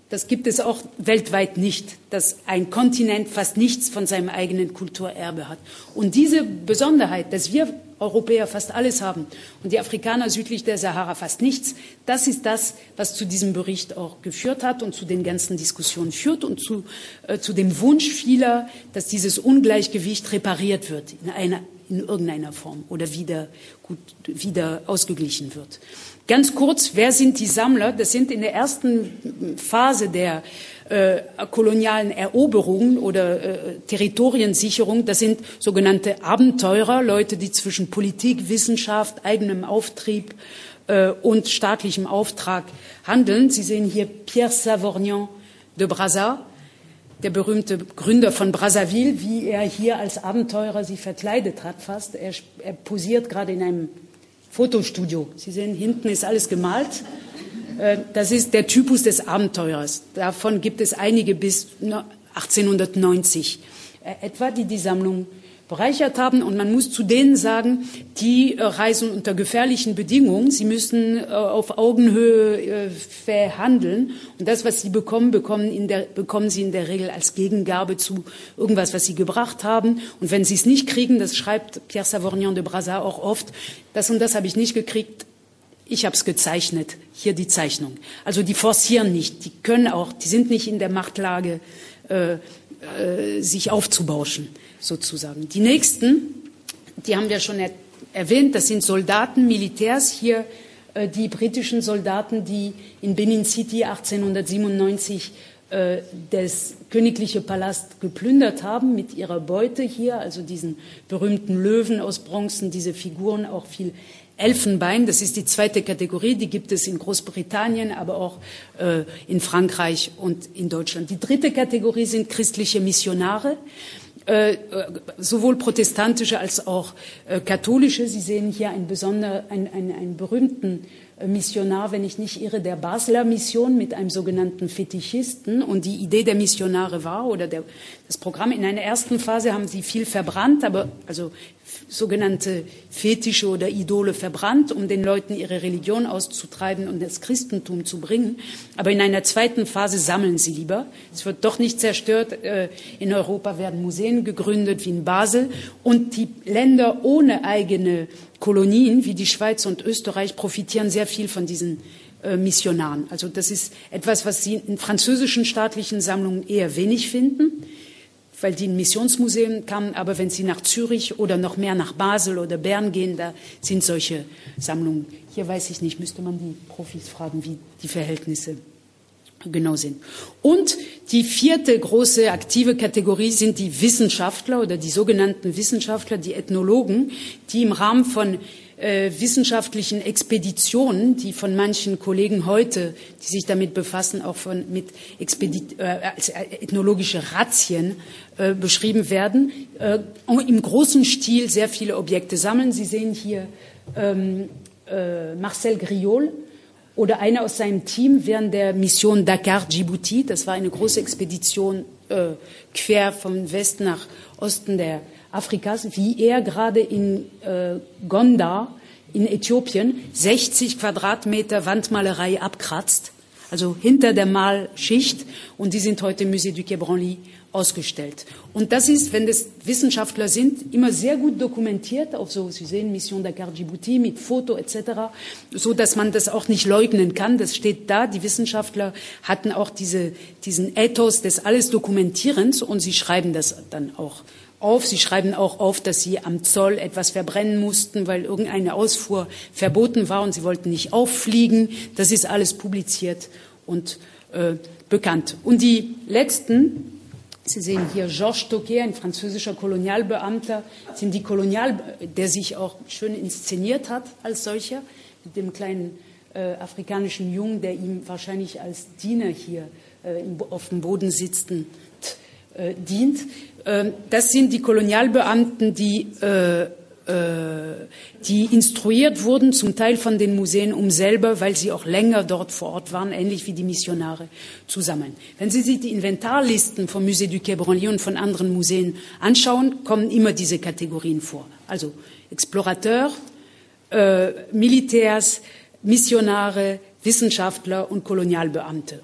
Das gibt es auch weltweit nicht, dass ein Kontinent fast nichts von seinem eigenen Kulturerbe hat. Und diese Besonderheit, dass wir Europäer fast alles haben und die Afrikaner südlich der Sahara fast nichts, das ist das, was zu diesem Bericht auch geführt hat und zu den ganzen Diskussionen führt und zu, äh, zu dem Wunsch vieler, dass dieses Ungleichgewicht repariert wird in, einer, in irgendeiner Form oder wieder, gut, wieder ausgeglichen wird. Ganz kurz, wer sind die Sammler? Das sind in der ersten Phase der äh, kolonialen Eroberungen oder äh, Territoriensicherung, das sind sogenannte Abenteurer, Leute, die zwischen Politik, Wissenschaft, eigenem Auftrieb äh, und staatlichem Auftrag handeln. Sie sehen hier Pierre Savorgnan de Brazza, der berühmte Gründer von Brazzaville, wie er hier als Abenteurer sich verkleidet hat fast. Er, er posiert gerade in einem Fotostudio. Sie sehen, hinten ist alles gemalt. Äh, das ist der Typus des Abenteurers. Davon gibt es einige bis 1890 äh, etwa, die die Sammlung bereichert haben. Und man muss zu denen sagen, die äh, reisen unter gefährlichen Bedingungen. Sie müssen auf Augenhöhe verhandeln. Und das, was sie bekommen, bekommen, der, bekommen, sie in der Regel als Gegengabe zu irgendwas, was sie gebracht haben. Und wenn sie es nicht kriegen, das schreibt Pierre Savorgnan de Brassard auch oft, das und das habe ich nicht gekriegt, ich habe es gezeichnet, hier die Zeichnung. Also die forcieren nicht, die können auch, die sind nicht in der Machtlage, äh, äh, sich aufzubauschen, sozusagen. Die nächsten, die haben wir schon er erwähnt, das sind Soldaten, Militärs, hier äh, die britischen Soldaten, die in Benin City 1897 äh, das königliche Palast geplündert haben mit ihrer Beute hier, also diesen berühmten Löwen aus Bronzen, diese Figuren auch viel Elfenbein, das ist die zweite Kategorie, die gibt es in Großbritannien, aber auch äh, in Frankreich und in Deutschland. Die dritte Kategorie sind christliche Missionare. Äh, sowohl protestantische als auch äh, katholische. Sie sehen hier einen, besonder, einen, einen, einen berühmten Missionar, wenn ich nicht irre, der Basler Mission mit einem sogenannten Fetischisten. Und die Idee der Missionare war, oder der, das Programm in einer ersten Phase haben sie viel verbrannt, aber also sogenannte Fetische oder Idole verbrannt, um den Leuten ihre Religion auszutreiben und das Christentum zu bringen. Aber in einer zweiten Phase sammeln sie lieber. Es wird doch nicht zerstört. Äh, in Europa werden Museen gegründet, wie in Basel. Und die Länder ohne eigene Kolonien, wie die Schweiz und Österreich, profitieren sehr viel von diesen äh, Missionaren. Also das ist etwas, was Sie in französischen staatlichen Sammlungen eher wenig finden weil die in Missionsmuseen kamen. Aber wenn Sie nach Zürich oder noch mehr nach Basel oder Bern gehen, da sind solche Sammlungen. Hier weiß ich nicht, müsste man die Profis fragen, wie die Verhältnisse genau sind. Und die vierte große aktive Kategorie sind die Wissenschaftler oder die sogenannten Wissenschaftler, die Ethnologen, die im Rahmen von äh, wissenschaftlichen Expeditionen, die von manchen Kollegen heute, die sich damit befassen, auch von, mit Expedit äh, als ethnologische Razzien äh, beschrieben werden, äh, im großen Stil sehr viele Objekte sammeln. Sie sehen hier ähm, äh, Marcel Griol, oder einer aus seinem Team während der Mission Dakar-Djibouti. Das war eine große Expedition äh, quer vom Westen nach Osten der Afrikas, wie er gerade in äh, Gondar in Äthiopien 60 Quadratmeter Wandmalerei abkratzt, also hinter der Malschicht, und die sind heute im Musée du Quai Branly ausgestellt. Und das ist, wenn das Wissenschaftler sind, immer sehr gut dokumentiert, auch so, Sie sehen, Mission Dakar Djibouti mit Foto etc., so dass man das auch nicht leugnen kann. Das steht da. Die Wissenschaftler hatten auch diese, diesen Ethos des alles Dokumentierens und sie schreiben das dann auch auf. Sie schreiben auch auf, dass sie am Zoll etwas verbrennen mussten, weil irgendeine Ausfuhr verboten war und sie wollten nicht auffliegen. Das ist alles publiziert und äh, bekannt. Und die letzten Sie sehen hier Georges Toquet, ein französischer Kolonialbeamter, sind die Kolonial, der sich auch schön inszeniert hat als solcher, mit dem kleinen äh, afrikanischen Jungen, der ihm wahrscheinlich als Diener hier äh, auf dem Boden sitzend äh, dient. Ähm, das sind die Kolonialbeamten, die äh, die instruiert wurden, zum Teil von den Museen, um selber, weil sie auch länger dort vor Ort waren, ähnlich wie die Missionare, zu sammeln. Wenn Sie sich die Inventarlisten vom Musée du Quai Branly und von anderen Museen anschauen, kommen immer diese Kategorien vor. Also Explorateur, äh, Militärs, Missionare, Wissenschaftler und Kolonialbeamte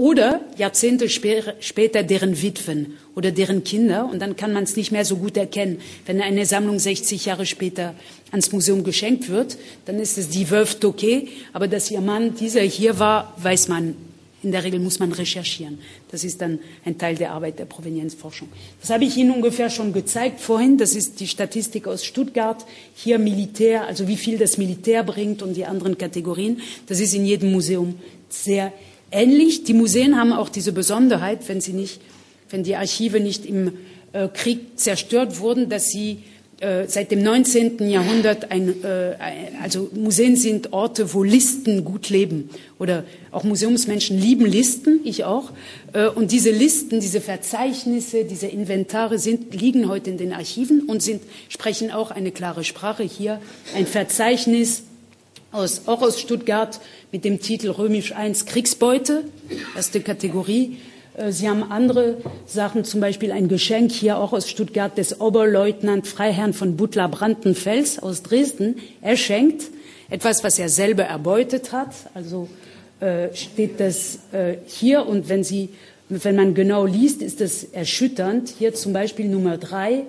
oder Jahrzehnte später deren Witwen oder deren Kinder. Und dann kann man es nicht mehr so gut erkennen. Wenn eine Sammlung 60 Jahre später ans Museum geschenkt wird, dann ist es die Veuve Toquet. Aber dass ihr Mann dieser hier war, weiß man. In der Regel muss man recherchieren. Das ist dann ein Teil der Arbeit der Provenienzforschung. Das habe ich Ihnen ungefähr schon gezeigt vorhin. Das ist die Statistik aus Stuttgart. Hier Militär, also wie viel das Militär bringt und die anderen Kategorien. Das ist in jedem Museum sehr Ähnlich, die Museen haben auch diese Besonderheit, wenn, sie nicht, wenn die Archive nicht im äh, Krieg zerstört wurden, dass sie äh, seit dem 19. Jahrhundert ein, äh, also Museen sind Orte, wo Listen gut leben oder auch Museumsmenschen lieben Listen, ich auch. Äh, und diese Listen, diese Verzeichnisse, diese Inventare sind, liegen heute in den Archiven und sind, sprechen auch eine klare Sprache. Hier ein Verzeichnis aus, auch aus Stuttgart mit dem Titel Römisch I Kriegsbeute, erste Kategorie. Äh, Sie haben andere Sachen, zum Beispiel ein Geschenk hier auch aus Stuttgart des Oberleutnant Freiherrn von Butler Brandenfels aus Dresden. Er schenkt etwas, was er selber erbeutet hat. Also äh, steht das äh, hier und wenn Sie, wenn man genau liest, ist es erschütternd. Hier zum Beispiel Nummer drei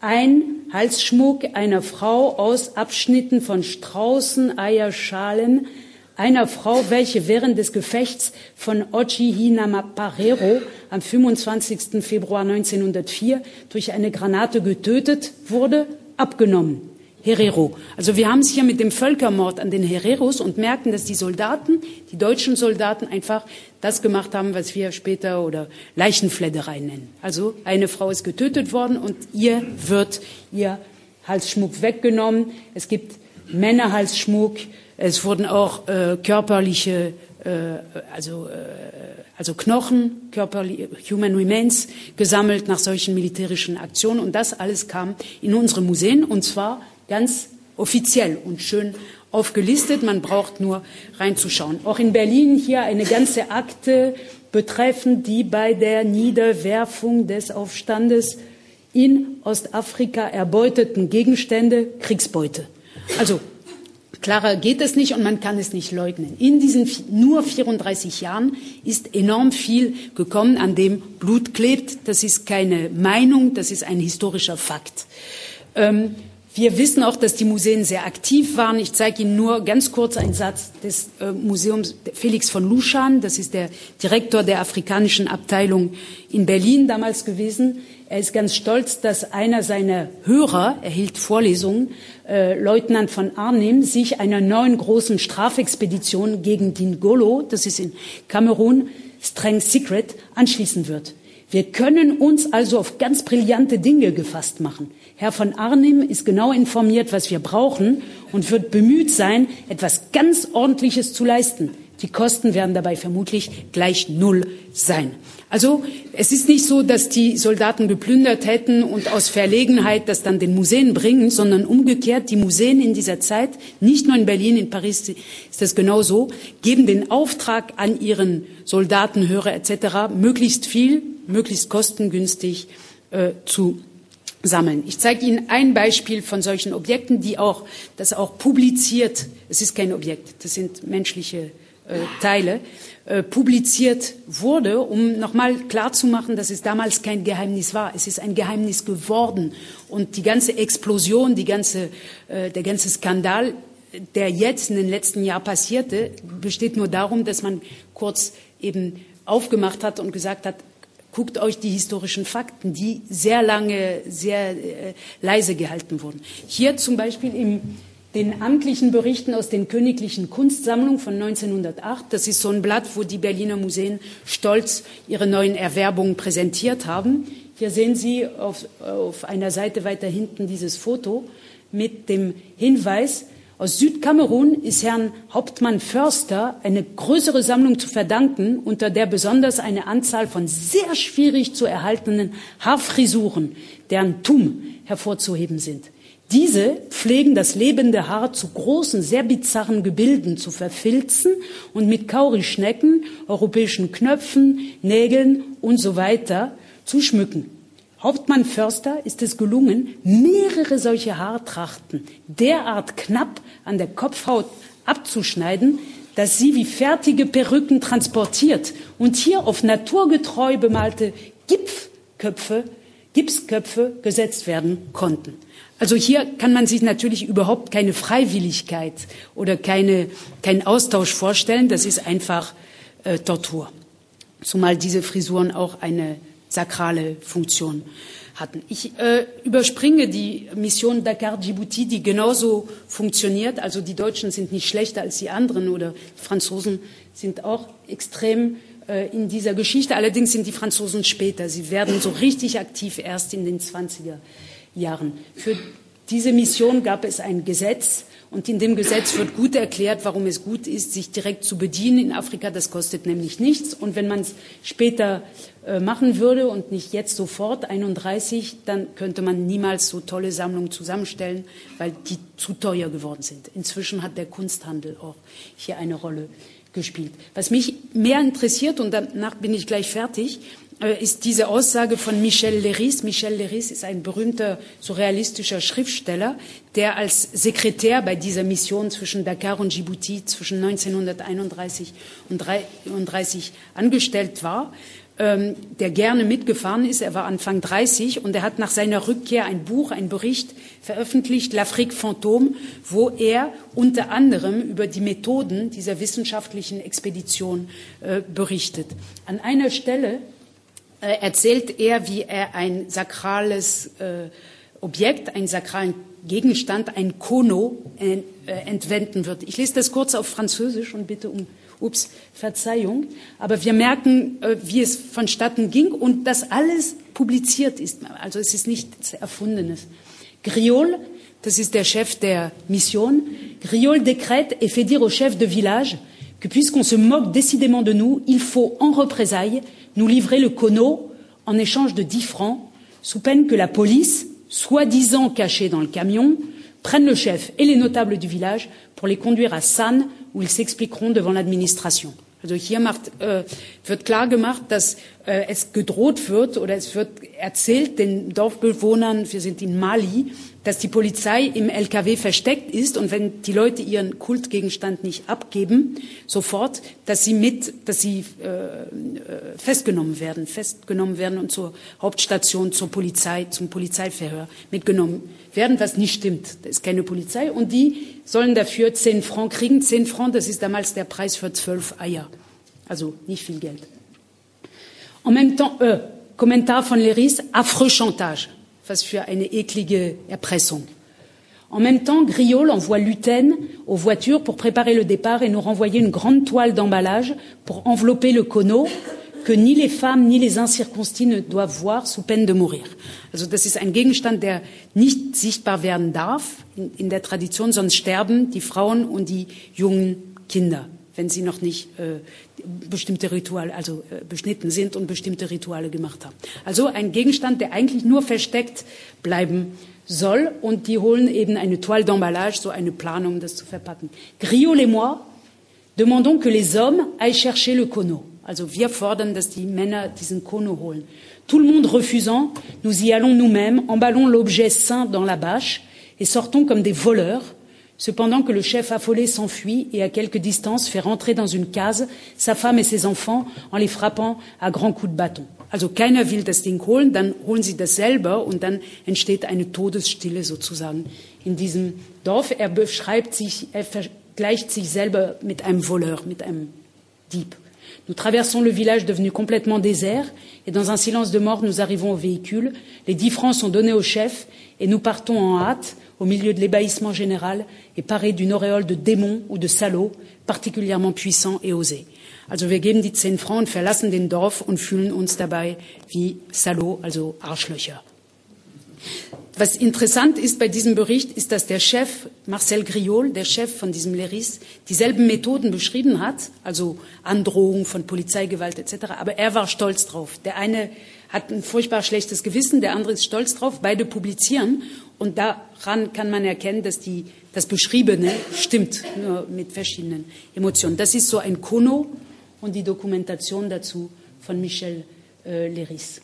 ein Halsschmuck einer Frau aus Abschnitten von Straußen, Eierschalen, einer Frau, welche während des Gefechts von Ochihinamaparero am 25. Februar 1904 durch eine Granate getötet wurde, abgenommen. Herero. Also wir haben es hier mit dem Völkermord an den Hereros und merken, dass die Soldaten, die deutschen Soldaten einfach das gemacht haben, was wir später oder Leichenfledderei nennen. Also eine Frau ist getötet worden und ihr wird ihr Halsschmuck weggenommen. Es gibt Männerhalsschmuck. Es wurden auch äh, körperliche, äh, also, äh, also Knochen, körperliche Human Remains gesammelt nach solchen militärischen Aktionen. Und das alles kam in unsere Museen und zwar ganz offiziell und schön aufgelistet. Man braucht nur reinzuschauen. Auch in Berlin hier eine ganze Akte betreffend die bei der Niederwerfung des Aufstandes in Ostafrika erbeuteten Gegenstände Kriegsbeute. Also klarer geht es nicht und man kann es nicht leugnen. In diesen nur 34 Jahren ist enorm viel gekommen, an dem Blut klebt. Das ist keine Meinung, das ist ein historischer Fakt. Ähm, wir wissen auch, dass die Museen sehr aktiv waren. Ich zeige Ihnen nur ganz kurz einen Satz des äh, Museums Felix von Luschan. Das ist der Direktor der afrikanischen Abteilung in Berlin damals gewesen. Er ist ganz stolz, dass einer seiner Hörer, er hielt Vorlesungen, äh, Leutnant von Arnim, sich einer neuen großen Strafexpedition gegen Dingolo, das ist in Kamerun, streng secret, anschließen wird. Wir können uns also auf ganz brillante Dinge gefasst machen. Herr von Arnim ist genau informiert, was wir brauchen und wird bemüht sein, etwas ganz Ordentliches zu leisten. Die Kosten werden dabei vermutlich gleich null sein. Also es ist nicht so, dass die Soldaten geplündert hätten und aus Verlegenheit das dann den Museen bringen, sondern umgekehrt, die Museen in dieser Zeit, nicht nur in Berlin, in Paris ist das genauso, geben den Auftrag an ihren Soldaten, Hörer etc., möglichst viel, möglichst kostengünstig äh, zu sammeln. Ich zeige Ihnen ein Beispiel von solchen Objekten, die auch, das auch publiziert, es ist kein Objekt, das sind menschliche äh, Teile, äh, publiziert wurde, um nochmal klarzumachen, dass es damals kein Geheimnis war. Es ist ein Geheimnis geworden. Und die ganze Explosion, die ganze, äh, der ganze Skandal, der jetzt in den letzten Jahren passierte, besteht nur darum, dass man kurz eben aufgemacht hat und gesagt hat, Guckt euch die historischen Fakten, die sehr lange, sehr äh, leise gehalten wurden. Hier zum Beispiel in den amtlichen Berichten aus den Königlichen Kunstsammlungen von 1908. Das ist so ein Blatt, wo die Berliner Museen stolz ihre neuen Erwerbungen präsentiert haben. Hier sehen Sie auf, auf einer Seite weiter hinten dieses Foto mit dem Hinweis, aus Südkamerun ist Herrn Hauptmann Förster eine größere Sammlung zu verdanken, unter der besonders eine Anzahl von sehr schwierig zu erhaltenen Haarfrisuren, deren Tum hervorzuheben sind. Diese pflegen das lebende Haar zu großen, sehr bizarren Gebilden zu verfilzen und mit Kaurischnecken, europäischen Knöpfen, Nägeln und so weiter zu schmücken. Hauptmann Förster ist es gelungen, mehrere solche Haartrachten derart knapp an der Kopfhaut abzuschneiden, dass sie wie fertige Perücken transportiert und hier auf naturgetreu bemalte Gipfköpfe, Gipsköpfe gesetzt werden konnten. Also hier kann man sich natürlich überhaupt keine Freiwilligkeit oder keine, keinen Austausch vorstellen. Das ist einfach äh, Tortur. Zumal diese Frisuren auch eine sakrale Funktion hatten. Ich äh, überspringe die Mission Dakar-Djibouti, die genauso funktioniert. Also die Deutschen sind nicht schlechter als die anderen oder die Franzosen sind auch extrem äh, in dieser Geschichte. Allerdings sind die Franzosen später. Sie werden so richtig aktiv erst in den 20er Jahren. Für diese Mission gab es ein Gesetz Und in dem Gesetz wird gut erklärt, warum es gut ist, sich direkt zu bedienen in Afrika. Das kostet nämlich nichts. Und wenn man es später äh, machen würde und nicht jetzt sofort 31, dann könnte man niemals so tolle Sammlungen zusammenstellen, weil die zu teuer geworden sind. Inzwischen hat der Kunsthandel auch hier eine Rolle gespielt. Was mich mehr interessiert, und danach bin ich gleich fertig, ist diese Aussage von Michel Leris. Michel Leris ist ein berühmter surrealistischer Schriftsteller, der als Sekretär bei dieser Mission zwischen Dakar und Djibouti zwischen 1931 und 1933 angestellt war ähm, der gerne mitgefahren ist. Er war Anfang 30 und er hat nach seiner Rückkehr ein Buch, ein Bericht veröffentlicht, L'Afrique Fantôme, wo er unter anderem über die Methoden dieser wissenschaftlichen Expedition äh, berichtet. An einer Stelle äh, erzählt er, wie er ein sakrales äh, Objekt, einen sakralen Gegenstand, ein Kono, äh, entwenden wird. Ich lese das kurz auf Französisch und bitte um ups, Verzeihung. Aber wir merken, äh, wie es vonstatten ging und dass alles publiziert ist. Also es ist nichts Erfundenes. Griol, das ist der Chef der Mission, Griol décrète et fait dire au chef de village que puisqu'on se moque décidément de nous, il faut en représailles nous livrer le cono en échange de 10 francs, sous peine que la police, soi-disant cachée dans le camion, prenne le chef et les notables du village pour les conduire à Sannes, où ils s'expliqueront devant l'administration. Also hier macht, äh, wird klar gemacht, dass äh, es gedroht wird oder es wird erzählt den Dorfbewohnern, wir sind in Mali, dass die Polizei im LKW versteckt ist und wenn die Leute ihren Kultgegenstand nicht abgeben, sofort, dass sie mit, dass sie äh, äh, festgenommen werden, festgenommen werden und zur Hauptstation, zur Polizei, zum Polizeiverhör mitgenommen werden, was nicht stimmt. Da ist keine Polizei und die sollen dafür zehn Francs kriegen. Zehn Francs, das ist damals der Preis für zwölf Eier. Also nicht viel Geld. En même temps, äh, Kommentar von Leris, affreux Chantage. Was für eine eklige Erpressung. En même temps, Griol envoie Luten aux voitures pour préparer le départ et nous renvoyer une grande toile d'emballage pour envelopper le cono que ni les femmes ni les incirconcis ne doivent voir sous peine de mourir. Also das ist ein Gegenstand, der nicht sichtbar werden darf in, in der Tradition, sonst sterben die Frauen und die jungen Kinder, wenn sie noch nicht äh, bestimmte Rituale, also äh, beschnitten sind und bestimmte Rituale gemacht haben. Also ein Gegenstand, der eigentlich nur versteckt bleiben soll und die holen eben eine toile d'emballage, so eine Planung, das zu verpacken. Griot et moi demandons que les hommes aillent chercher le cono. Also wir fordern, dass die Männer diesen Kono holen. Tout le monde refusant, nous y allons nous-mêmes, emballons l'objet sain dans la bâche et sortons comme des voleurs cependant que le chef affolé s'enfuit et à quelque distance fait rentrer dans une case sa femme et ses enfants en les frappant à grands coups de bâton. Also keiner will das Ding holen, dann holen sie das selber und dann entsteht eine Todesstille sozusagen in diesem Dorf. Er beschreibt sich, er vergleicht sich selber mit einem Voleur, mit einem Dieb. Nous traversons le village devenu complètement désert et dans un silence de mort, nous arrivons au véhicule. Les dix francs sont donnés au chef et nous partons en hâte au milieu de l'ébahissement général et paré d'une auréole de démons ou de salauds particulièrement puissants et osés. Also wir geben die zehn und verlassen den Dorf und fühlen uns dabei wie Salauds, also Arschlöcher. Was interessant ist bei diesem Bericht, ist, dass der Chef, Marcel Griol, der Chef von diesem Leris, dieselben Methoden beschrieben hat, also Androhung von Polizeigewalt etc., aber er war stolz drauf. Der eine hat ein furchtbar schlechtes Gewissen, der andere ist stolz drauf, beide publizieren und daran kann man erkennen, dass die, das Beschriebene stimmt, nur mit verschiedenen Emotionen. Das ist so ein Kono und die Dokumentation dazu von Michel äh, Leris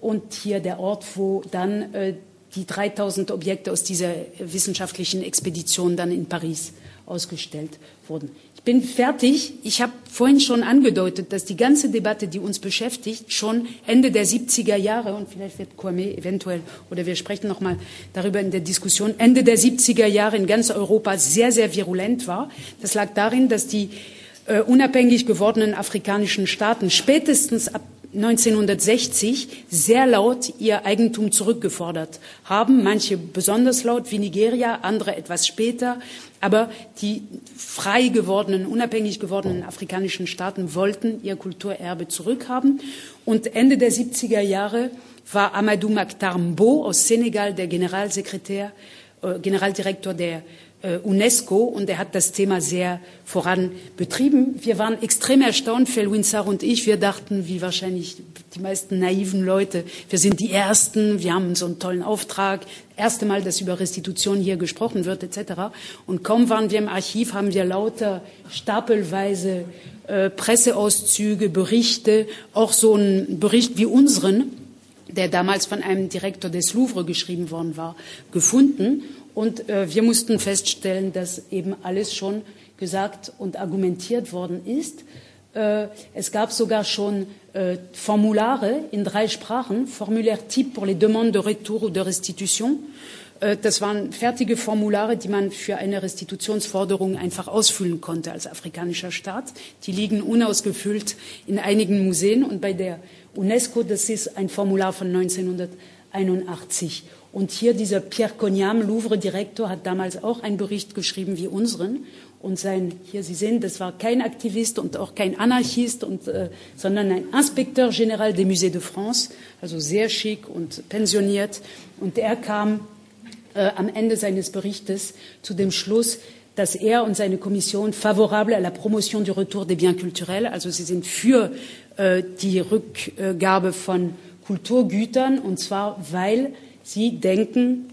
und hier der Ort, wo dann äh, die 3000 Objekte aus dieser wissenschaftlichen Expedition dann in Paris ausgestellt wurden. Ich bin fertig. Ich habe vorhin schon angedeutet, dass die ganze Debatte, die uns beschäftigt, schon Ende der 70er Jahre und vielleicht wird Kwame eventuell oder wir sprechen noch mal darüber in der Diskussion Ende der 70er Jahre in ganz Europa sehr sehr virulent war. Das lag darin, dass die äh, unabhängig gewordenen afrikanischen Staaten spätestens ab 1960 sehr laut ihr Eigentum zurückgefordert haben. Manche besonders laut wie Nigeria, andere etwas später. Aber die frei gewordenen, unabhängig gewordenen afrikanischen Staaten wollten ihr Kulturerbe zurückhaben. Und Ende der 70er Jahre war Amadou Maktar Mbo aus Senegal der Generalsekretär, äh, Generaldirektor der UNESCO und er hat das Thema sehr voran betrieben. Wir waren extrem erstaunt, Felwin Sarr und ich. Wir dachten, wie wahrscheinlich die meisten naiven Leute, wir sind die Ersten, wir haben so einen tollen Auftrag, erste Mal, dass über Restitution hier gesprochen wird, etc. Und kaum waren wir im Archiv, haben wir lauter stapelweise äh, Presseauszüge, Berichte, auch so einen Bericht wie unseren, der damals von einem Direktor des Louvre geschrieben worden war, gefunden. Und äh, wir mussten feststellen, dass eben alles schon gesagt und argumentiert worden ist. Äh, es gab sogar schon äh, Formulare in drei Sprachen, Formulaire type pour les demandes de retour ou de restitution. Äh, das waren fertige Formulare, die man für eine Restitutionsforderung einfach ausfüllen konnte als afrikanischer Staat. Die liegen unausgefüllt in einigen Museen und bei der UNESCO, das ist ein Formular von 1981. Und hier dieser Pierre Cognam, Louvre-Direktor, hat damals auch einen Bericht geschrieben wie unseren. Und sein, hier Sie sehen, das war kein Aktivist und auch kein Anarchist, und, äh, sondern ein Inspekteur Général des Musées de France, also sehr schick und pensioniert. Und er kam äh, am Ende seines Berichtes zu dem Schluss, dass er und seine Kommission favorable à la promotion du retour des biens culturels, also sie sind für äh, die Rückgabe von Kulturgütern, und zwar weil sie denken,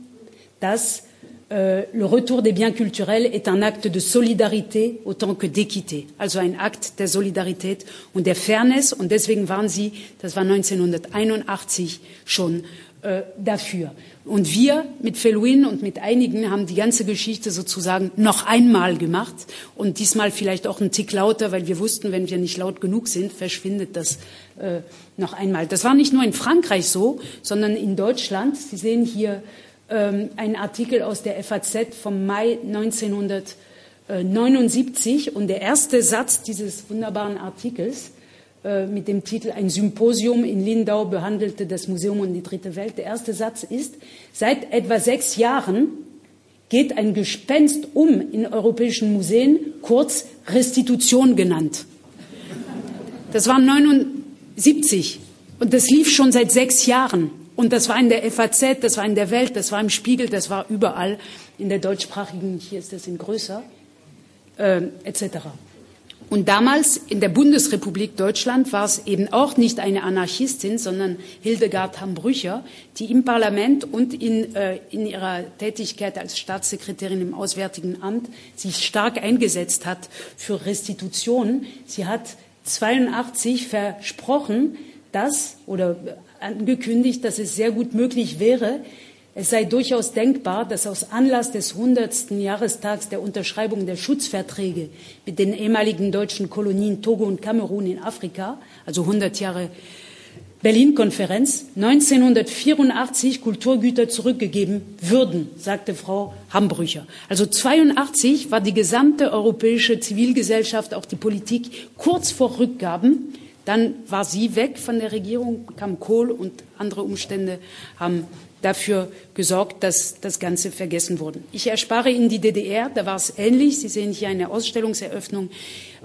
dass äh, le retour des biens culturels est un acte de solidarité autant que d'équité, also ein Akt der Solidarität und der Fairness. Und deswegen waren sie, das war 1981 schon dafür. Und wir mit Feluin und mit einigen haben die ganze Geschichte sozusagen noch einmal gemacht und diesmal vielleicht auch einen Tick lauter, weil wir wussten, wenn wir nicht laut genug sind, verschwindet das äh, noch einmal. Das war nicht nur in Frankreich so, sondern in Deutschland. Sie sehen hier ähm, einen Artikel aus der FAZ vom Mai 1979 und der erste Satz dieses wunderbaren Artikels äh, mit dem Titel Ein Symposium in Lindau behandelte das Museum und die dritte Welt. Der erste Satz ist, seit etwa sechs Jahren geht ein Gespenst um in europäischen Museen, kurz Restitution genannt. Das war 79 und das lief schon seit sechs Jahren. Und das war in der FAZ, das war in der Welt, das war im Spiegel, das war überall in der deutschsprachigen, hier ist das in größer, äh, etc. Und damals in der Bundesrepublik Deutschland war es eben auch nicht eine Anarchistin, sondern Hildegard Hambrücher, die im Parlament und in, äh, in ihrer Tätigkeit als Staatssekretärin im Auswärtigen Amt sich stark eingesetzt hat für Restitution. Sie hat 82 versprochen, dass oder angekündigt, dass es sehr gut möglich wäre, es sei durchaus denkbar, dass aus Anlass des 100. Jahrestags der Unterschreibung der Schutzverträge mit den ehemaligen deutschen Kolonien Togo und Kamerun in Afrika, also 100 Jahre Berlin-Konferenz, 1984 Kulturgüter zurückgegeben würden, sagte Frau Hambrücher. Also 82 war die gesamte europäische Zivilgesellschaft, auch die Politik, kurz vor Rückgaben. Dann war sie weg von der Regierung, kam Kohl und andere Umstände haben dafür gesorgt, dass das Ganze vergessen wurde. Ich erspare Ihnen die DDR, da war es ähnlich. Sie sehen hier eine Ausstellungseröffnung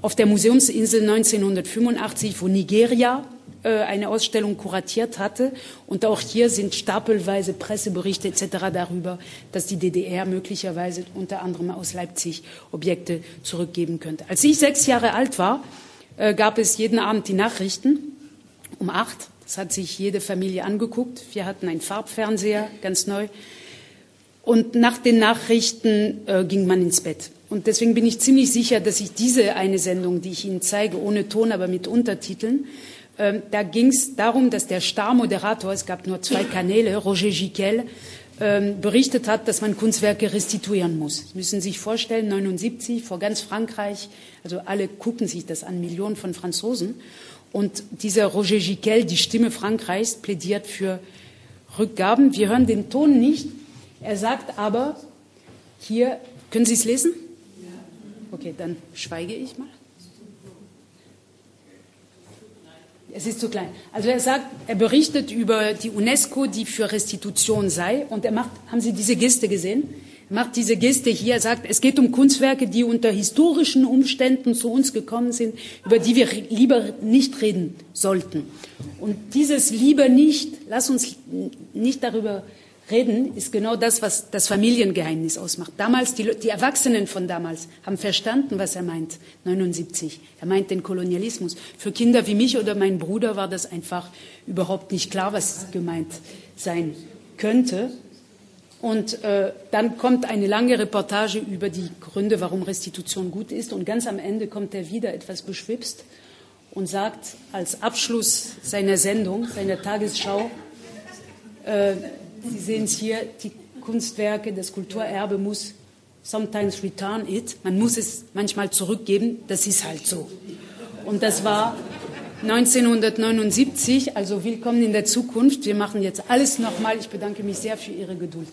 auf der Museumsinsel 1985, wo Nigeria äh, eine Ausstellung kuratiert hatte. Und auch hier sind stapelweise Presseberichte etc. darüber, dass die DDR möglicherweise unter anderem aus Leipzig Objekte zurückgeben könnte. Als ich sechs Jahre alt war, äh, gab es jeden Abend die Nachrichten um acht das hat sich jede Familie angeguckt. Wir hatten einen Farbfernseher, ganz neu. Und nach den Nachrichten äh, ging man ins Bett. Und deswegen bin ich ziemlich sicher, dass ich diese eine Sendung, die ich Ihnen zeige, ohne Ton, aber mit Untertiteln, äh, da ging es darum, dass der Starmoderator, es gab nur zwei Kanäle, Roger Giquel, äh, berichtet hat, dass man Kunstwerke restituieren muss. Sie müssen sich vorstellen, 79 vor ganz Frankreich, also alle gucken sich das an, Millionen von Franzosen. Und dieser Roger Giquel, die Stimme Frankreichs, plädiert für Rückgaben. Wir hören den Ton nicht. Er sagt aber hier, können Sie es lesen? Okay, dann schweige ich mal. Es ist zu klein. Also er sagt, er berichtet über die UNESCO, die für Restitution sei, und er macht, haben Sie diese Geste gesehen? Macht diese Geste hier, er sagt, es geht um Kunstwerke, die unter historischen Umständen zu uns gekommen sind, über die wir lieber nicht reden sollten. Und dieses lieber nicht, lass uns nicht darüber reden, ist genau das, was das Familiengeheimnis ausmacht. Damals, die, die Erwachsenen von damals haben verstanden, was er meint, 79. Er meint den Kolonialismus. Für Kinder wie mich oder mein Bruder war das einfach überhaupt nicht klar, was gemeint sein könnte. Und äh, dann kommt eine lange Reportage über die Gründe, warum Restitution gut ist. Und ganz am Ende kommt er wieder etwas beschwipst und sagt als Abschluss seiner Sendung, seiner Tagesschau, äh, Sie sehen es hier, die Kunstwerke, das Kulturerbe muss sometimes return it. Man muss es manchmal zurückgeben. Das ist halt so. Und das war 1979. Also willkommen in der Zukunft. Wir machen jetzt alles nochmal. Ich bedanke mich sehr für Ihre Geduld.